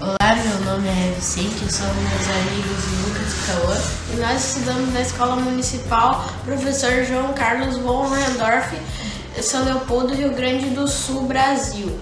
Olá, meu nome é Vicente, eu sou meus amigos Lucas e Cauã e nós estudamos na Escola Municipal Professor João Carlos von Rendorf, São Leopoldo, Rio Grande do Sul, Brasil.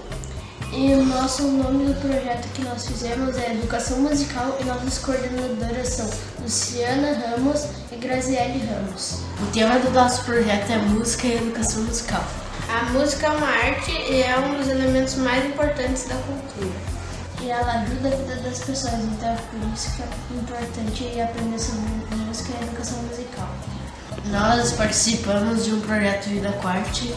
E o nosso nome do projeto que nós fizemos é Educação Musical e nossas coordenadoras são Luciana Ramos e Graziele Ramos. O tema do nosso projeto é música e educação musical. A música é uma arte e é um dos elementos mais importantes da cultura e ela ajuda a vida das pessoas, então é por isso que é importante aprender sobre música e educação musical. Nós participamos de um projeto Vida Quarte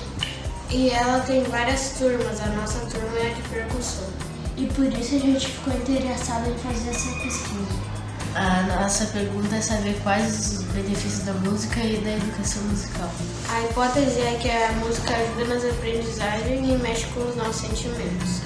e ela tem várias turmas, a nossa turma é de percussão. E por isso a gente ficou interessado em fazer essa pesquisa. A nossa pergunta é saber quais os benefícios da música e da educação musical. A hipótese é que a música ajuda nas aprendizagens e mexe com os nossos sentimentos.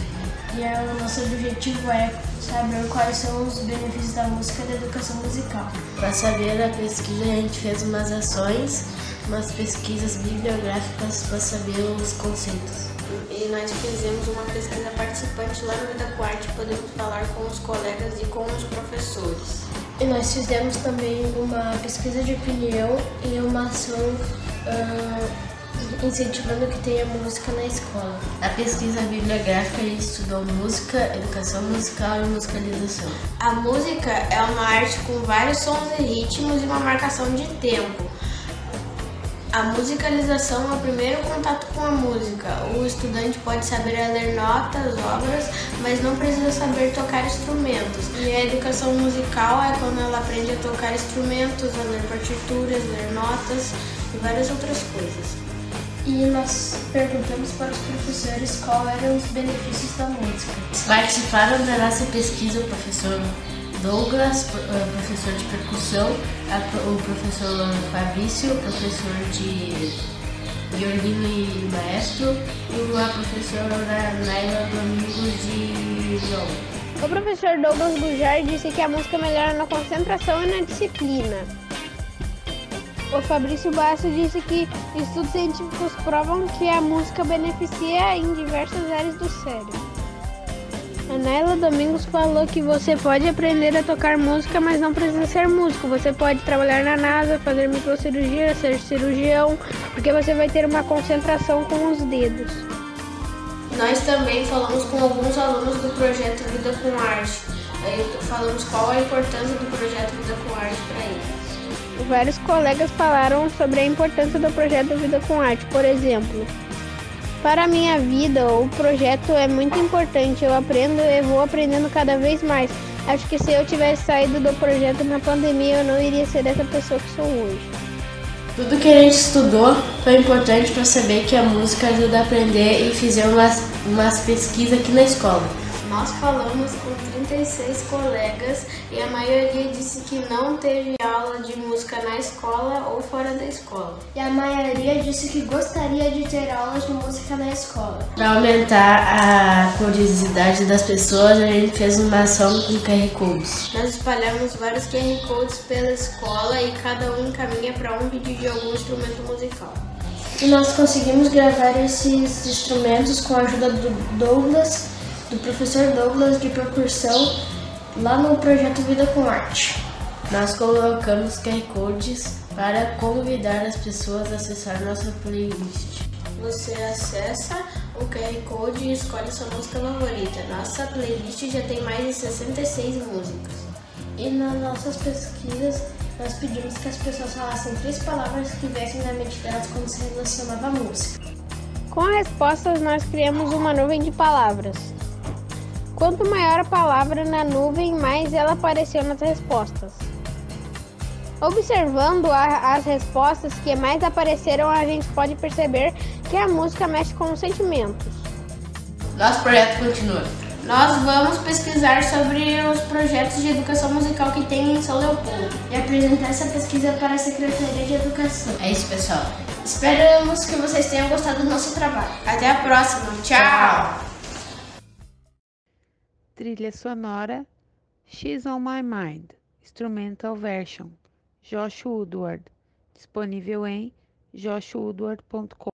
E é, o nosso objetivo é saber quais são os benefícios da música e da educação musical. Para saber a pesquisa, a gente fez umas ações, umas pesquisas bibliográficas para saber os conceitos. E nós fizemos uma pesquisa participante lá no Vida Quarte, podemos falar com os colegas e com os professores. E nós fizemos também uma pesquisa de opinião e uma ação. Uh, incentivando que tenha música na escola. A pesquisa bibliográfica estudou música, educação musical e musicalização. A música é uma arte com vários sons e ritmos e uma marcação de tempo. A musicalização é o primeiro contato com a música. O estudante pode saber ler notas, obras, mas não precisa saber tocar instrumentos. E a educação musical é quando ela aprende a tocar instrumentos, a ler partituras, ler notas e várias outras coisas e nós perguntamos para os professores quais eram os benefícios da música. Participaram da nossa pesquisa o professor Douglas, professor de percussão, o professor Fabrício, professor de violino e maestro, e a professora Naila Domingos O professor Douglas Bujar disse que a música melhora na concentração e na disciplina. O Fabrício Basso disse que estudos científicos provam que a música beneficia em diversas áreas do cérebro. A Naila Domingos falou que você pode aprender a tocar música, mas não precisa ser músico. Você pode trabalhar na NASA, fazer microcirurgia, ser cirurgião, porque você vai ter uma concentração com os dedos. Nós também falamos com alguns alunos do projeto Vida com Arte. Falamos qual a importância do projeto Vida com Arte para eles. Vários colegas falaram sobre a importância do projeto Vida com Arte, por exemplo. Para a minha vida, o projeto é muito importante. Eu aprendo e vou aprendendo cada vez mais. Acho que se eu tivesse saído do projeto na pandemia, eu não iria ser essa pessoa que sou hoje. Tudo que a gente estudou foi importante para saber que a música ajuda a aprender e fizemos umas, umas pesquisas aqui na escola. Nós falamos com 36 colegas e a maioria disse que não teve aula de música na escola ou fora da escola. E a maioria disse que gostaria de ter aulas de música na escola. Para aumentar a curiosidade das pessoas, a gente fez uma ação com QR Codes. Nós espalhamos vários QR Codes pela escola e cada um encaminha para um vídeo de algum instrumento musical. E nós conseguimos gravar esses instrumentos com a ajuda do Douglas do professor Douglas de percussão lá no projeto Vida com Arte. Nós colocamos QR Codes para convidar as pessoas a acessar nossa playlist. Você acessa o QR Code e escolhe sua música favorita. Nossa playlist já tem mais de 66 músicas. E nas nossas pesquisas, nós pedimos que as pessoas falassem três palavras que viessem na mente delas quando se relacionava à música. Com respostas, nós criamos uma nuvem de palavras. Quanto maior a palavra na nuvem, mais ela apareceu nas respostas. Observando a, as respostas que mais apareceram, a gente pode perceber que a música mexe com os sentimentos. Nosso projeto continua. Nós vamos pesquisar sobre os projetos de educação musical que tem em São Leopoldo e apresentar essa pesquisa para a Secretaria de Educação. É isso, pessoal. Esperamos que vocês tenham gostado do nosso trabalho. Até a próxima. Tchau. Tchau. Trilha sonora She's on My Mind, Instrumental Version, Josh Woodward, disponível em joshwoodward.com.